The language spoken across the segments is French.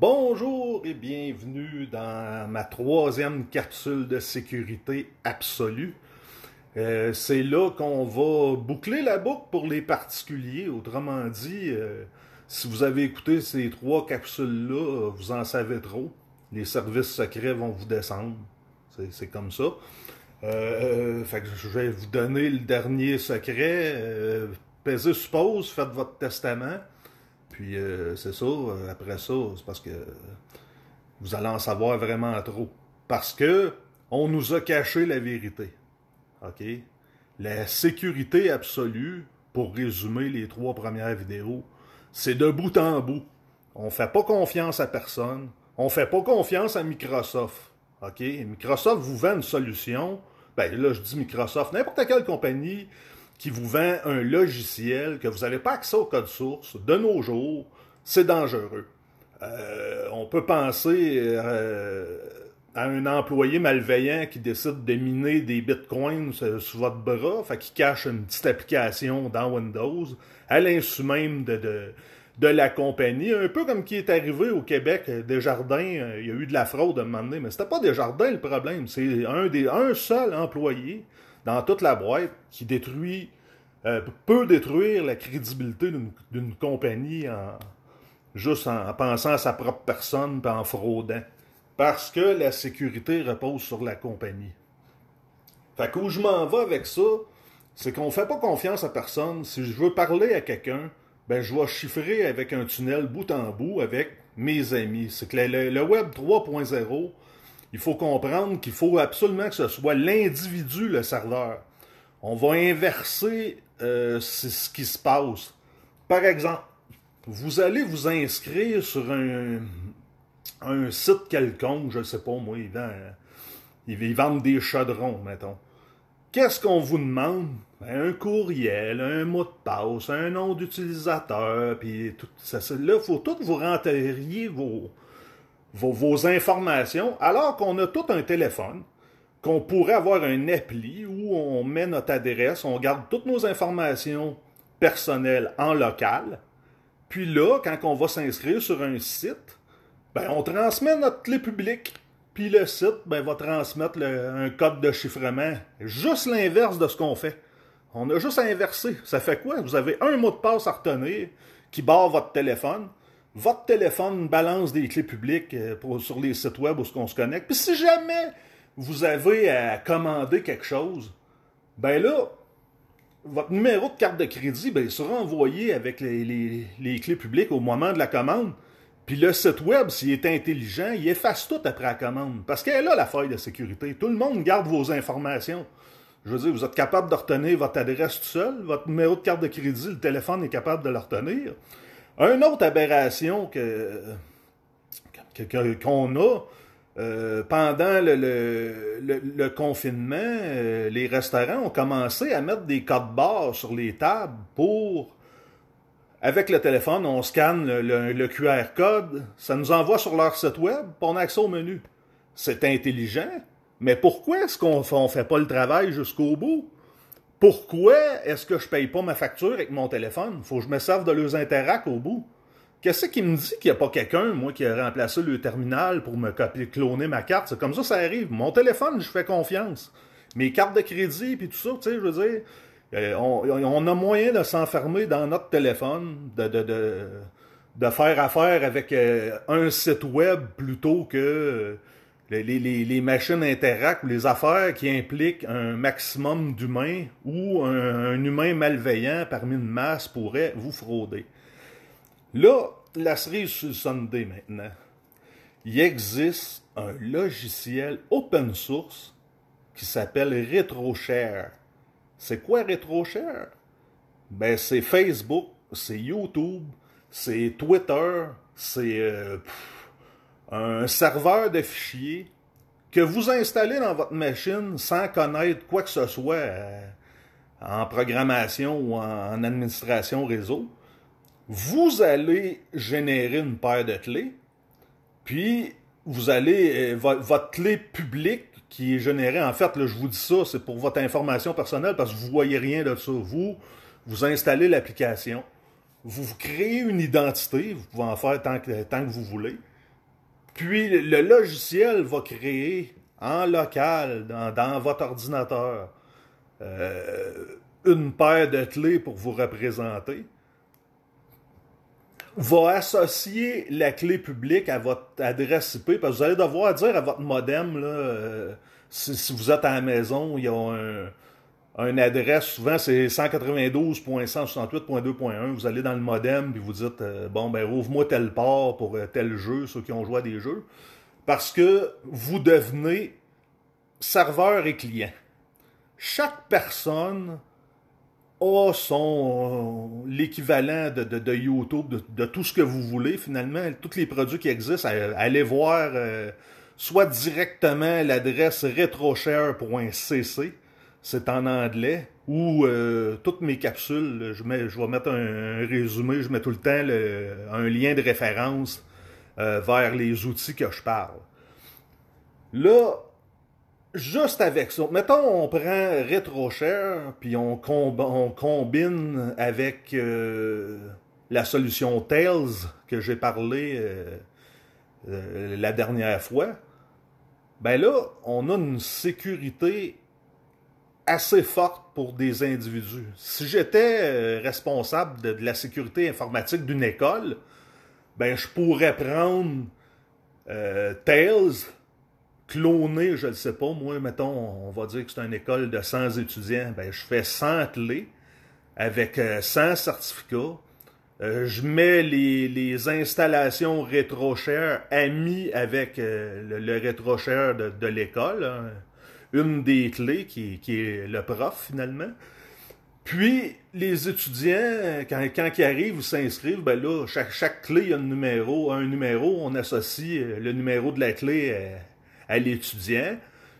Bonjour et bienvenue dans ma troisième capsule de sécurité absolue. Euh, c'est là qu'on va boucler la boucle pour les particuliers. Autrement dit, euh, si vous avez écouté ces trois capsules-là, vous en savez trop. Les services secrets vont vous descendre. C'est comme ça. Euh, je vais vous donner le dernier secret. pesez suppose, faites votre testament. Puis euh, c'est ça, euh, après ça, c'est parce que vous allez en savoir vraiment trop. Parce que on nous a caché la vérité. OK? La sécurité absolue, pour résumer les trois premières vidéos, c'est de bout en bout. On fait pas confiance à personne. On fait pas confiance à Microsoft. OK? Microsoft vous vend une solution. Ben là, je dis Microsoft, n'importe quelle compagnie qui vous vend un logiciel que vous n'avez pas accès au code source de nos jours, c'est dangereux. Euh, on peut penser euh, à un employé malveillant qui décide de miner des bitcoins sous votre bras, fait qui cache une petite application dans Windows, à l'insu même de, la compagnie, un peu comme qui est arrivé au Québec, Desjardins, euh, il y a eu de la fraude à un moment donné, mais c'était pas Desjardins le problème, c'est un, des, un seul employé dans toute la boîte qui détruit, euh, peut détruire la crédibilité d'une compagnie en, juste en, pensant à sa propre personne et en fraudant. Parce que la sécurité repose sur la compagnie. Fait où je m'en vais avec ça, c'est qu'on ne fait pas confiance à personne. Si je veux parler à quelqu'un, ben je vais chiffrer avec un tunnel bout en bout avec mes amis. C'est que le Web 3.0, il faut comprendre qu'il faut absolument que ce soit l'individu le serveur. On va inverser euh, ce qui se passe. Par exemple, vous allez vous inscrire sur un, site quelconque, je ne sais pas moi, ils vendent, des chaudrons, mettons. Qu'est-ce qu'on vous demande? Ben, un courriel, un mot de passe, un nom d'utilisateur, puis tout ça. Là, il faut tout vous renteriez vos, vos, informations, alors qu'on a tout un téléphone, qu'on pourrait avoir un appli où on met notre adresse, on garde toutes nos informations personnelles en local. Puis là, quand on va s'inscrire sur un site, ben, on transmet notre clé publique. Puis le site ben, va transmettre un code de chiffrement. Juste l'inverse de ce qu'on fait. On a juste à inverser. Ça fait quoi? Vous avez un mot de passe à retenir qui barre votre téléphone votre téléphone balance des clés publiques euh, sur les sites web où on se connecte. Puis si jamais vous avez à commander quelque chose, ben là, votre numéro de carte de crédit ben, sera envoyé avec les, clés publiques au moment de la commande. Puis le site web, s'il est intelligent, il efface tout après la commande. Parce qu'elle a la faille de sécurité. Tout le monde garde vos informations. Je veux dire, vous êtes capable de retenir votre adresse tout seul, votre numéro de carte de crédit, le téléphone est capable de le retenir. Une autre aberration que qu'on a euh, pendant le, confinement, euh, les restaurants ont commencé à mettre des codes barres sur les tables pour avec le téléphone, on scanne le, QR code, ça nous envoie sur leur site web, puis on accès au menu. C'est intelligent, mais pourquoi est-ce qu'on ne fait pas le travail jusqu'au bout? Pourquoi est-ce que je paye pas ma facture avec mon téléphone? Faut que je me serve de leurs interac au bout. Qu'est-ce qui me dit qu'il n'y a pas quelqu'un, moi, qui a remplacé le terminal pour me copier, cloner ma carte? C'est comme ça, ça arrive. Mon téléphone, je fais confiance. Mes cartes de crédit, puis tout ça, tu sais, je veux dire, euh, on, a moyen de s'enfermer dans notre téléphone, de, faire affaire avec euh, un site web plutôt que les, machines interactent ou les affaires qui impliquent un maximum d'humains ou un, humain malveillant parmi une masse pourrait vous frauder. Là, la cerise sur le Sunday maintenant. Il existe un logiciel open source qui s'appelle RetroShare. C'est quoi RetroShare? Ben, c'est Facebook, c'est YouTube, c'est Twitter, c'est... Euh, un serveur de fichiers que vous installez dans votre machine sans connaître quoi que ce soit euh, en programmation ou en, administration réseau, vous allez générer une paire de clés, puis vous allez, euh, votre clé publique qui est générée, en fait, je vous dis ça, c'est pour votre information personnelle parce que vous ne voyez rien de ça. Vous, vous installez l'application, vous, vous créez une identité, vous pouvez en faire tant que, tant que vous voulez, Puis le logiciel va créer en local, dans, votre ordinateur, euh, une paire de clés pour vous représenter, va associer la clé publique à votre adresse IP, parce que vous allez devoir dire à votre modem, là, euh, si, vous êtes à la maison, il y a un, un adresse, souvent c'est 192.168.2.1, vous allez dans le modem, puis vous dites, euh, bon, ben ouvre-moi tel port pour tel jeu, ceux qui ont joué à des jeux, parce que vous devenez serveur et client. Chaque personne a son l'équivalent de, YouTube, de, tout ce que vous voulez finalement, tous les produits qui existent, allez voir euh, soit directement l'adresse retroshare.cc, c'est en anglais, ou euh, toutes mes capsules, je, je vais mettre un, résumé, je mets tout le temps un lien de référence euh, vers les outils que je parle. Là, juste avec ça, mettons on prend RetroShare, puis on, combine avec euh, la solution Tails que j'ai parlé euh, euh, la dernière fois, ben là, on a une sécurité assez forte pour des individus. Si j'étais responsable de, la sécurité informatique d'une école, ben je pourrais prendre Tails, cloner, je ne sais pas, moi, mettons, on va dire que c'est une école de 100 étudiants, ben, je fais 100 clés avec 100 euh, certificats. Euh, je mets les, installations RetroShare amis avec euh, le, RetroShare de, l'école, hein. une des clés qui, est le prof finalement. Puis, les étudiants, quand, quand ils arrivent ou s'inscrivent, ben là, chaque, chaque clé a un numéro, un numéro, on associe le numéro de la clé à l'étudiant.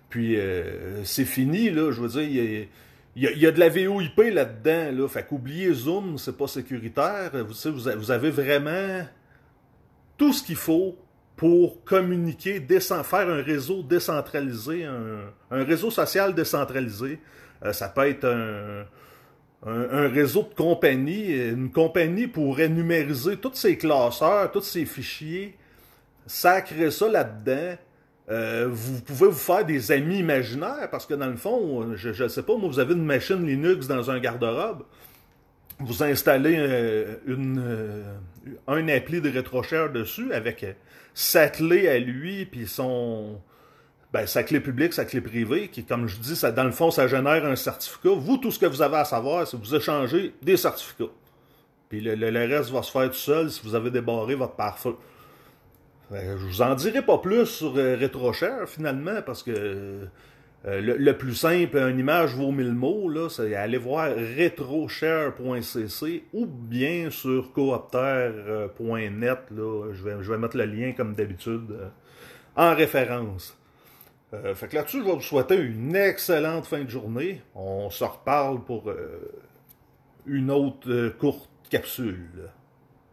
Puis euh, c'est fini, là, je veux dire, il y a, de la VOIP là-dedans, là. Fait qu'oublier Zoom, c'est pas sécuritaire. Vous, avez vraiment tout ce qu'il faut pour communiquer, faire un réseau décentralisé, un, réseau social décentralisé. Euh, ça peut être un, un, réseau de compagnies. Une compagnie pourrait numériser tous ses classeurs, tous ses fichiers, sacrer ça là-dedans, euh, vous pouvez vous faire des amis imaginaires parce que dans le fond, je ne sais pas, moi, vous avez une machine Linux dans un garde-robe, vous installez euh, euh, un appli de RetroShare dessus avec sa clé à lui, puis son, ben, sa clé publique, sa clé privée, qui, comme je dis, dans le fond, ça génère un certificat. Vous, tout ce que vous avez à savoir, c'est vous échanger des certificats. Puis le, le, reste va se faire tout seul si vous avez débarré votre pare-feu. Ben, je vous en dirai pas plus sur euh, RetroShare finalement, parce que euh, le, plus simple, une image vaut mille mots, c'est aller voir retroshare.cc ou bien sur coopter.net. Je, vais, je vais mettre le lien comme d'habitude euh, en référence. fait que là-dessus, je vais vous souhaiter une excellente fin de journée. On se reparle pour une autre courte capsule.